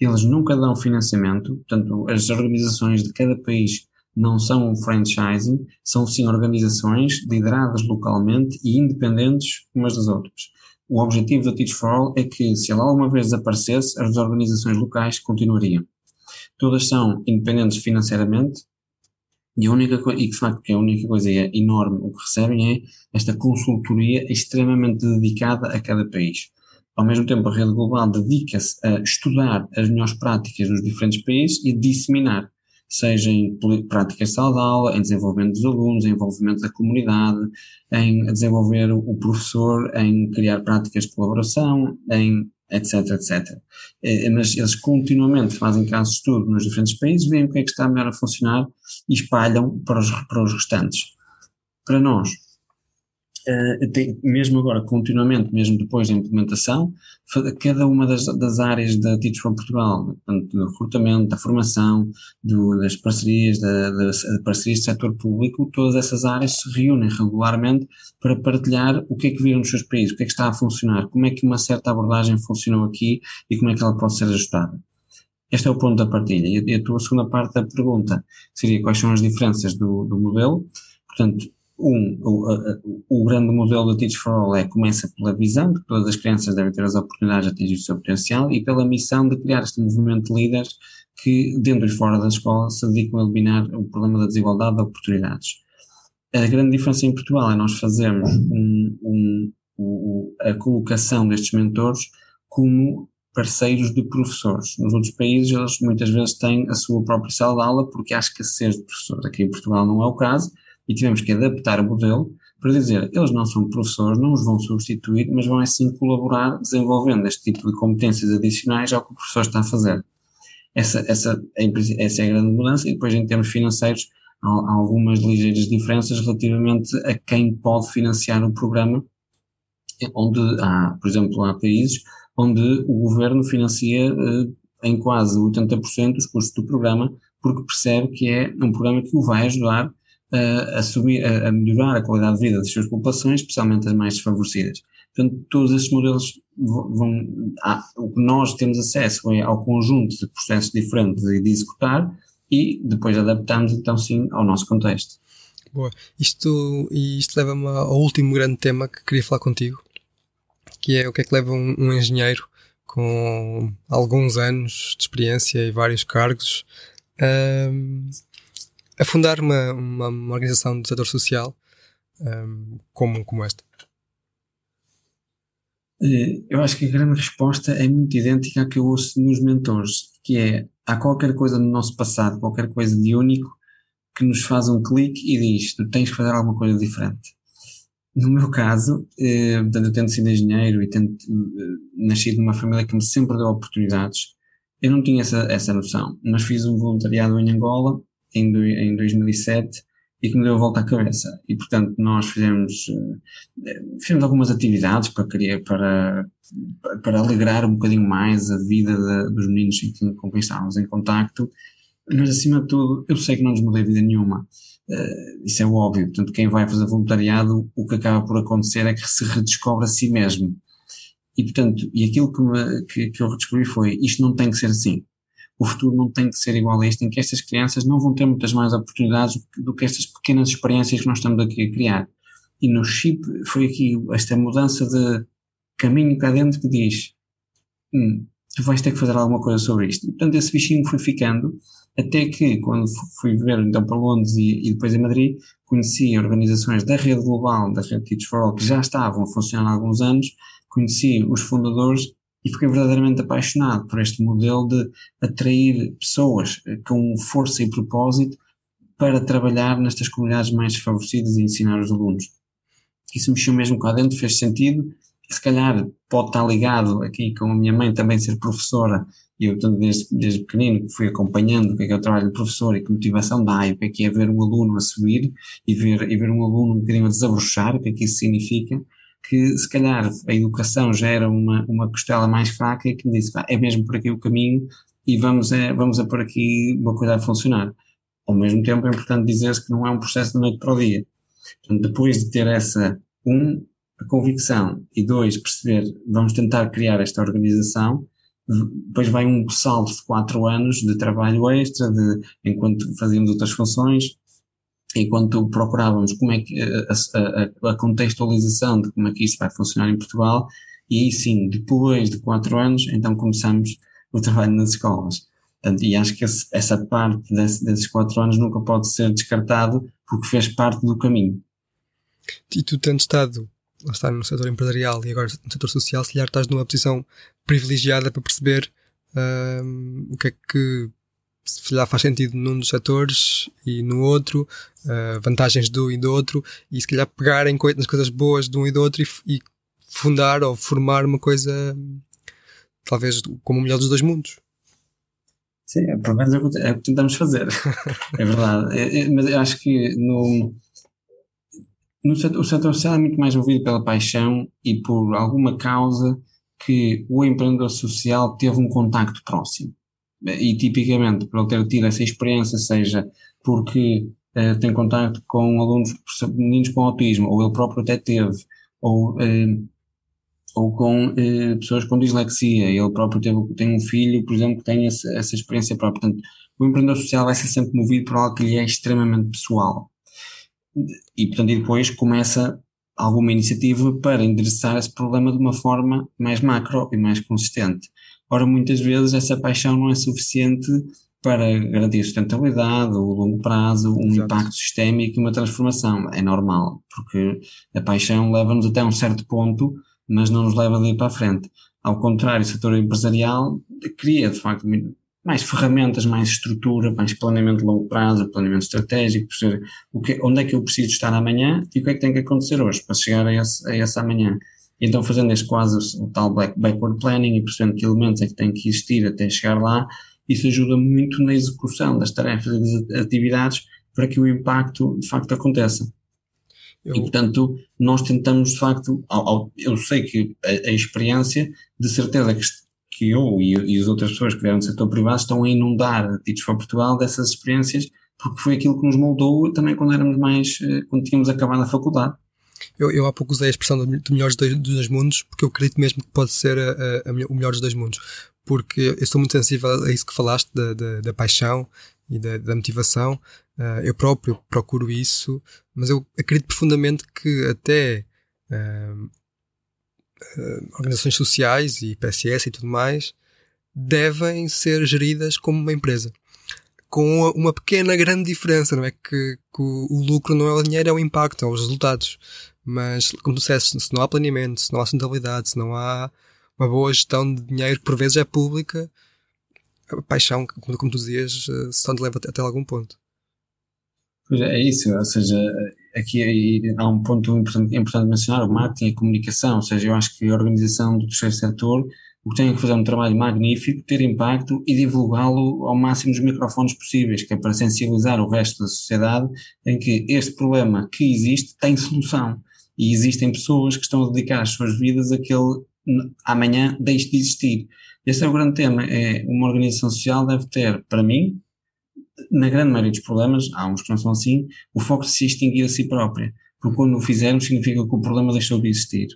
Eles nunca dão financiamento, portanto, as organizações de cada país não são um franchising, são sim organizações lideradas localmente e independentes umas das outras. O objetivo da Teach for All é que, se ela alguma vez desaparecesse, as organizações locais continuariam. Todas são independentes financeiramente, E, a única e de facto que a única coisa é enorme o que recebem é esta consultoria extremamente dedicada a cada país. Ao mesmo tempo, a rede global dedica-se a estudar as melhores práticas dos diferentes países e disseminar, seja em práticas de sala de aula, em desenvolvimento dos alunos, em envolvimento da comunidade, em desenvolver o professor, em criar práticas de colaboração, em etc, etc. É, mas eles continuamente fazem casos de estudo nos diferentes países, veem o que é que está melhor a funcionar e espalham para os, para os restantes. Para nós, Uh, tem, mesmo agora, continuamente, mesmo depois da implementação, cada uma das, das áreas da Teach for Portugal, portanto, do recrutamento, da formação, do, das parcerias, da, das parcerias do setor público, todas essas áreas se reúnem regularmente para partilhar o que é que viram nos seus países, o que é que está a funcionar, como é que uma certa abordagem funcionou aqui e como é que ela pode ser ajustada. Este é o ponto da partilha. E a tua segunda parte da pergunta seria quais são as diferenças do, do modelo. Portanto, um, o, o, grande modelo do Teach for All é começa pela visão de que todas as crianças devem ter as oportunidades de atingir o seu potencial e pela missão de criar este movimento de líderes que, dentro e fora da escola, se dedicam a eliminar o problema da desigualdade de oportunidades. A grande diferença em Portugal é nós fazermos um, um, a colocação destes mentores como parceiros de professores. Nos outros países, eles muitas vezes têm a sua própria sala de aula porque há escassez de professores. Aqui em Portugal não é o caso e tivemos que adaptar o modelo para dizer, eles não são professores, não os vão substituir, mas vão assim colaborar desenvolvendo este tipo de competências adicionais ao que o professor está a fazer. Essa, essa, essa é a grande mudança e depois em termos financeiros há, algumas ligeiras diferenças relativamente a quem pode financiar o programa, onde há, por exemplo, há países onde o governo financia eh, em quase 80% os custos do programa, porque percebe que é um programa que o vai ajudar a, subir, a, melhorar a qualidade de vida das suas populações, especialmente as mais desfavorecidas. Portanto, todos esses modelos vão, o que nós temos acesso é ao conjunto de processos diferentes de, de executar e depois adaptamos então sim ao nosso contexto. Boa. Isto, isto leva-me ao último grande tema que queria falar contigo, que é o que é que leva um, um engenheiro com alguns anos de experiência e vários cargos a fundar uma, uma, uma organização do setor social um, como, como esta? Eu acho que a grande resposta é muito idêntica à que eu ouço nos mentores, que é há qualquer coisa no nosso passado, qualquer coisa de único que nos faz um clique e diz tu tens que fazer alguma coisa diferente. No meu caso, eh, portanto, eu tendo sido engenheiro e tendo eh, nascido numa família que me sempre deu oportunidades, eu não tinha essa, essa noção, mas fiz um voluntariado em Angola em, em 2007 e que me deu a volta à cabeça. E, portanto, nós fizemos, eh, fizemos algumas atividades para, para, para alegrar um bocadinho mais a vida de, dos meninos com quem estávamos em contacto, mas, acima de tudo, eu sei que não nos mudei vida nenhuma. Uh, isso é óbvio. Portanto, quem vai fazer voluntariado, o que acaba por acontecer é que se redescobre a si mesmo. E, portanto, e aquilo que, me, que, que eu redescobri foi, isto não tem que ser assim o futuro não tem que ser igual a este, em que estas crianças não vão ter muitas mais oportunidades do que estas pequenas experiências que nós estamos aqui a criar. E no chip foi aqui esta mudança de caminho cá dentro que diz: hum, tu vais ter que fazer alguma coisa sobre isto. E portanto esse bichinho foi ficando, até que quando fui ver então para Londres e, e depois em Madrid, conheci organizações da rede global, da rede Teach for All, que já estavam a funcionar há alguns anos, conheci os fundadores e fiquei verdadeiramente apaixonado por este modelo de atrair pessoas com força e propósito para trabalhar nestas comunidades mais desfavorecidas e ensinar os alunos. Isso mexeu mesmo cá dentro, fez sentido. Se calhar pode estar ligado aqui com a minha mãe também ser professora, e eu desde, desde pequenino fui acompanhando o que é, que é o trabalho de professor e que motivação dá, e o que é que é ver um aluno a subir e ver, e ver um aluno um bocadinho a desabrochar, o que é que isso significa que se calhar a educação já era uma, uma costela mais fraca e que me disse, é mesmo por aqui o caminho e vamos a, vamos a por aqui uma coisa a funcionar. Ao mesmo tempo é importante dizer-se que não é um processo de noite para o dia. Portanto, depois de ter essa, um, a convicção e dois, perceber, vamos tentar criar esta organização, depois vai um salto de quatro anos de trabalho extra, de, enquanto fazíamos outras funções, enquanto procurávamos como é que a, a, a, contextualização de como é que isto vai funcionar em Portugal, e aí sim, depois de quatro anos, então começamos o trabalho nas escolas. Portanto, e acho que esse, essa parte desse, desses quatro anos nunca pode ser descartado porque fez parte do caminho. E tu tendo estado, está no setor empresarial e agora no setor social, se calhar estás numa posição privilegiada para perceber uh, o que é que se calhar faz sentido num dos setores e no outro, uh, vantagens do e do outro, e se calhar pegar em co nas coisas boas de um e do outro e, e fundar ou formar uma coisa talvez como o melhor dos dois mundos. Sim, é, pelo menos é o que, é o que tentamos fazer. [laughs] é verdade. É, é, mas eu acho que no, no o social é muito mais movido pela paixão e por alguma causa que o empreendedor social teve um contacto próximo. E tipicamente, por ele ter tido essa experiência, seja porque uh, tem contacto com alunos, meninos com autismo, ou ele próprio até teve, ou uh, ou com eh, pessoas com dislexia. Ele próprio teve, tem um filho, por exemplo, que tem essa, essa experiência própria. Portanto, o empreendedor social vai ser sempre movido por algo que lhe é extremamente pessoal. E, portanto, e depois começa alguma iniciativa para endereçar esse problema de uma forma mais macro e mais consistente. Ora, muitas vezes essa paixão não é suficiente para garantir a sustentabilidade, o longo prazo, um Exato. impacto sistémico e uma transformação. É normal, porque a paixão leva-nos até um certo ponto mas não nos leva daí para a frente. Ao contrário, o setor empresarial cria, de facto, mais ferramentas, mais estrutura, mais planeamento de longo prazo, planeamento estratégico, perceber o que, onde é que eu preciso estar amanhã e o que é que tem que acontecer hoje para chegar a esse, a esse amanhã. Então, fazendo este quase o tal backward planning e percebendo que elementos é que têm que existir até chegar lá, isso ajuda muito na execução das tarefas e das atividades para que o impacto de facto aconteça. Eu... E, portanto, nós tentamos, de facto, ao, ao, eu sei que a, a, experiência, de certeza que, que eu e, e as outras pessoas que vieram do setor privado estão a inundar Teach for Portugal dessas experiências, porque foi aquilo que nos moldou também quando éramos mais, eh, quando tínhamos acabado a faculdade. Eu, eu há pouco usei a expressão do, do melhor dos dois, dos dois, mundos, porque eu acredito mesmo que pode ser a, a, a, o melhor dos dois mundos. Porque eu estou muito sensível a isso que falaste, da, da, da paixão e da, da motivação. Uh, eu próprio procuro isso, mas eu acredito profundamente que até uh, uh, organizações sociais e PSS e tudo mais devem ser geridas como uma empresa. Com uma pequena, grande diferença, não é? Que, que o, lucro não é o dinheiro, é o impacto, é os resultados. Mas, como disseste, se não há planeamento, se não há sustentabilidade, se não há uma boa gestão de dinheiro que por vezes é pública, a paixão, como, tu dizias, só te leva até, até algum ponto. Pois é, é isso, ou seja, aqui há um ponto importante, importante mencionar, o marketing e a comunicação, ou seja, eu acho que a organização do terceiro setor o que tem que fazer um trabalho magnífico, ter impacto e divulgá-lo ao máximo dos microfones possíveis, que é para sensibilizar o resto da sociedade em que este problema que existe tem solução. E existem pessoas que estão a dedicar as suas vidas a que ele amanhã deixe de existir. Esse é o grande tema. É uma organização social deve ter, para mim, na grande maioria dos problemas, há uns que não são assim, o foco se extinguir a si própria. Porque quando o fizermos significa que o problema deixou de existir.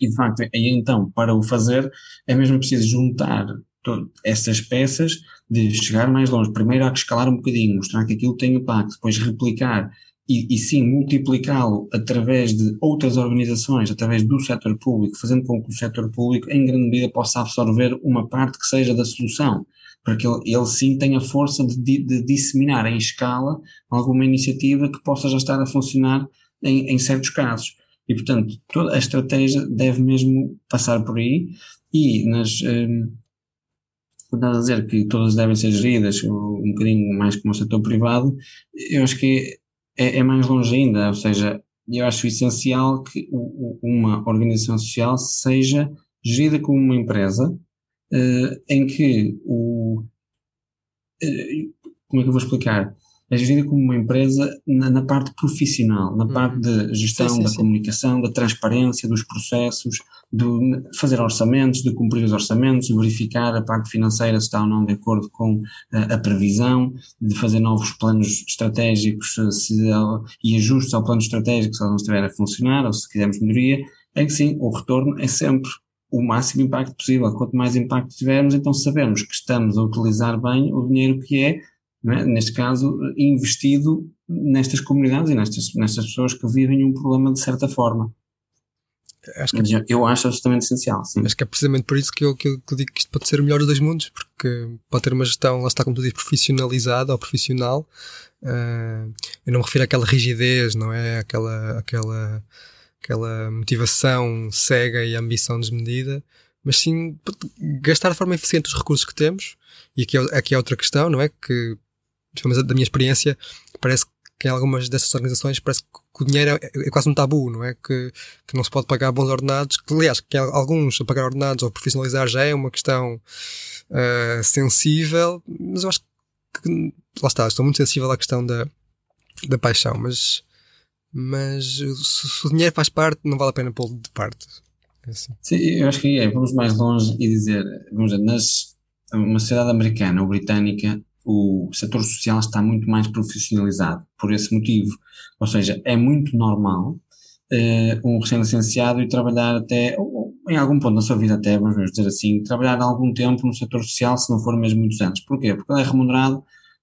E de facto, aí então, para o fazer, é mesmo preciso juntar estas peças de chegar mais longe. Primeiro há que escalar um bocadinho, mostrar que aquilo tem impacto, depois replicar e, e sim multiplicá-lo através de outras organizações, através do setor público, fazendo com que o setor público, em grande medida, possa absorver uma parte que seja da solução para que ele, ele sim tenha força de, de, disseminar em escala alguma iniciativa que possa já estar a funcionar em, em certos casos. E, portanto, toda a estratégia deve mesmo passar por aí e nas. Um, quando a dizer que todas devem ser geridas um bocadinho mais como o setor privado, eu acho que é, é mais longe ainda, ou seja, eu acho essencial que uma organização social seja gerida como uma empresa, uh, em que o. Uh, como é que eu vou explicar? É gerida como uma empresa na, na parte profissional, na uhum. parte de gestão sim, sim, da sim. comunicação, da transparência dos processos, de fazer orçamentos, de cumprir os orçamentos, de verificar a parte financeira se está ou não de acordo com a, a previsão, de fazer novos planos estratégicos se, e ajustes ao plano estratégico se ele não estiver a funcionar ou se quisermos melhoria, é que sim, o retorno é sempre o máximo impacto possível. Quanto mais impacto tivermos, então sabemos que estamos a utilizar bem o dinheiro que é, é? neste caso, investido nestas comunidades e nestas, nestas pessoas que vivem um problema de certa forma. Acho que, eu, acho absolutamente essencial, sim. acho que é precisamente por isso que eu, que, eu, que eu digo que isto pode ser o melhor dos dois mundos, porque pode ter uma gestão, lá está como tu dizes, profissionalizada ou profissional. Uh, eu não me refiro àquela rigidez, não é? Aquela, aquela, aquela motivação cega e ambição desmedida, mas sim gastar de forma eficiente os recursos que temos. E aqui é, aqui é outra questão, não é? Que, da minha experiência, parece que em algumas dessas organizações parece que o dinheiro é, é, quase um tabu, não é? Que, que não se pode pagar bons ordenados, que aliás, que alguns a pagar ordenados ou profissionalizar já é uma questão uh, sensível, mas eu acho que, lá está, estou muito sensível à questão da, da paixão, mas, mas se, o dinheiro faz parte, não vale a pena pô-lo de parte. É assim. Sim, eu acho que é, vamos mais longe e dizer, vamos dizer, nas, uma sociedade americana ou britânica, o setor social está muito mais profissionalizado por esse motivo. Ou seja, é muito normal uh, um recém-licenciado e trabalhar até, ou, em algum ponto da sua vida até, vamos dizer assim, trabalhar algum tempo no setor social, se não for mesmo muitos anos. Porquê? Porque ele é remunerado,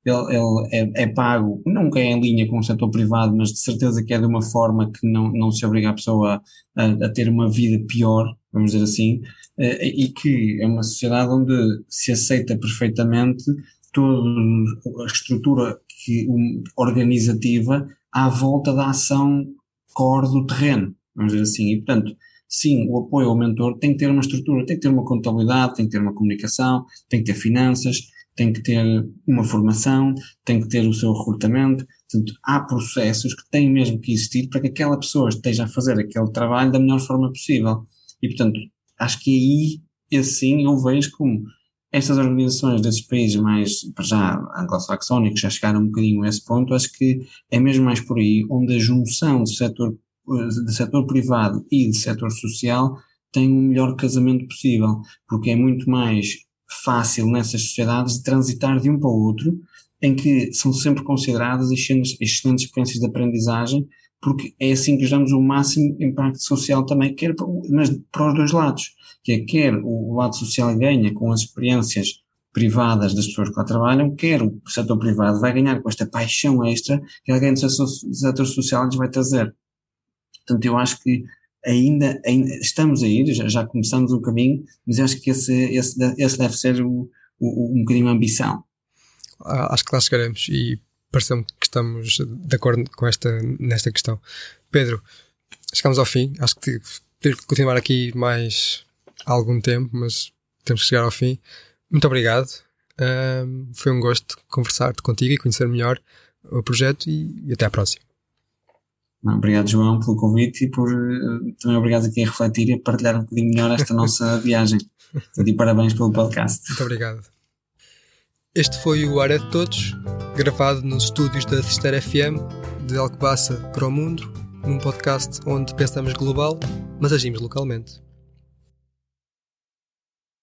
ele, ele é, é, pago, nunca é em linha com o setor privado, mas de certeza que é de uma forma que não, não se obriga a pessoa a, a ter uma vida pior, vamos dizer assim, uh, e que é uma sociedade onde se aceita perfeitamente toda a estrutura que, um, organizativa à volta da ação core do terreno, vamos dizer assim. E, portanto, sim, o apoio ao mentor tem que ter uma estrutura, tem que ter uma contabilidade, tem que ter uma comunicação, tem que ter finanças, tem que ter uma formação, tem que ter o seu recrutamento. Portanto, há processos que têm mesmo que existir para que aquela pessoa esteja a fazer aquele trabalho da melhor forma possível. E, portanto, acho que aí, assim, eu vejo como estas organizações desses países mais, já, anglo-saxónicos, já chegaram um bocadinho a esse ponto, acho que é mesmo mais por aí, onde a junção do setor, de setor privado e de setor social tem o melhor casamento possível, porque é muito mais fácil nessas sociedades de transitar de um para o outro, em que são sempre consideradas excelentes, excelentes experiências de aprendizagem, porque é assim que damos o máximo impacto social também, quer para, mas para os dois lados que é quer o lado social ganha com as experiências privadas das pessoas que lá trabalham, quer o setor privado vai ganhar com esta paixão extra que alguém do setor social lhes vai trazer. Portanto, eu acho que ainda, ainda estamos a ir, já, já, começamos o caminho, mas acho que esse, esse, esse deve ser o, o, um bocadinho a ambição. Ah, acho que lá chegaremos e parece-me que estamos de acordo com esta, nesta questão. Pedro, chegamos ao fim, acho que ter que continuar aqui mais algum tempo, mas temos que chegar ao fim. Muito obrigado. Um, foi um gosto conversar contigo e conhecer melhor o projeto e, e até à próxima. Obrigado, João, pelo convite e por uh, também obrigado aqui a refletir e a partilhar um bocadinho melhor esta [laughs] nossa viagem. E parabéns pelo podcast. Muito obrigado. Este foi o Área de Todos, gravado nos estúdios da Cister FM de Alcobaça para o Mundo, num podcast onde pensamos global, mas agimos localmente.